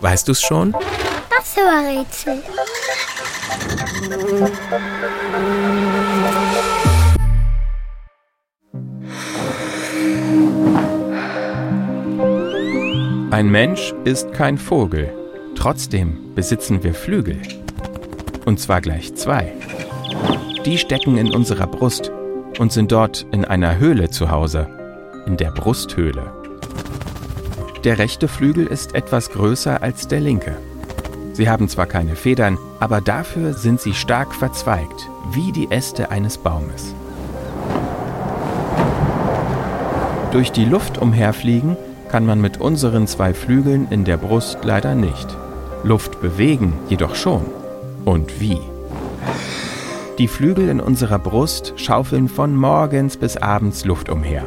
Weißt du's schon? Das Rätsel. Ein Mensch ist kein Vogel. Trotzdem besitzen wir Flügel. Und zwar gleich zwei. Die stecken in unserer Brust und sind dort in einer Höhle zu Hause, in der Brusthöhle. Der rechte Flügel ist etwas größer als der linke. Sie haben zwar keine Federn, aber dafür sind sie stark verzweigt, wie die Äste eines Baumes. Durch die Luft umherfliegen kann man mit unseren zwei Flügeln in der Brust leider nicht. Luft bewegen jedoch schon. Und wie? Die Flügel in unserer Brust schaufeln von morgens bis abends Luft umher.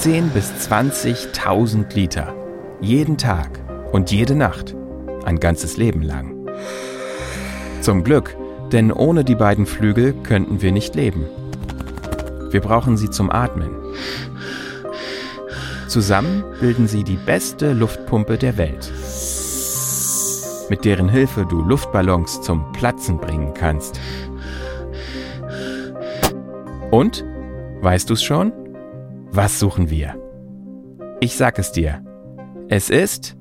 10 bis 20.000 Liter. Jeden Tag und jede Nacht. Ein ganzes Leben lang. Zum Glück, denn ohne die beiden Flügel könnten wir nicht leben. Wir brauchen sie zum Atmen. Zusammen bilden sie die beste Luftpumpe der Welt, mit deren Hilfe du Luftballons zum Platzen bringen kannst. Und? Weißt du's schon? Was suchen wir? Ich sag es dir. Es ist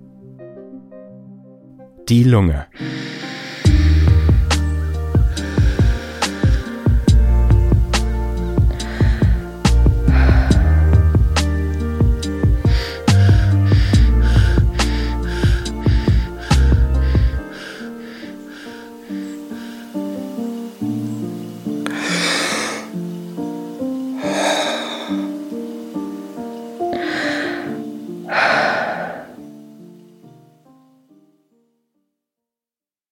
die Lunge.